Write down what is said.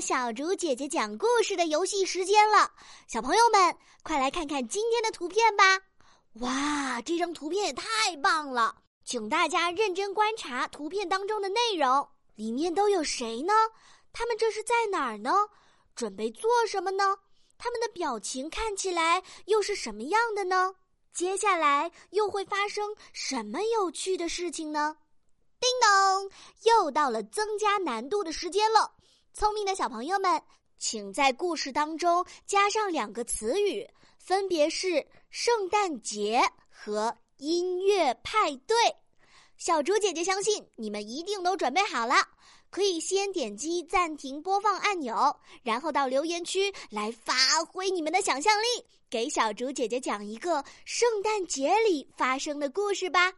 小竹姐姐讲故事的游戏时间了，小朋友们，快来看看今天的图片吧！哇，这张图片也太棒了，请大家认真观察图片当中的内容，里面都有谁呢？他们这是在哪儿呢？准备做什么呢？他们的表情看起来又是什么样的呢？接下来又会发生什么有趣的事情呢？叮咚，又到了增加难度的时间了。聪明的小朋友们，请在故事当中加上两个词语，分别是圣诞节和音乐派对。小竹姐姐相信你们一定都准备好了，可以先点击暂停播放按钮，然后到留言区来发挥你们的想象力，给小竹姐姐讲一个圣诞节里发生的故事吧。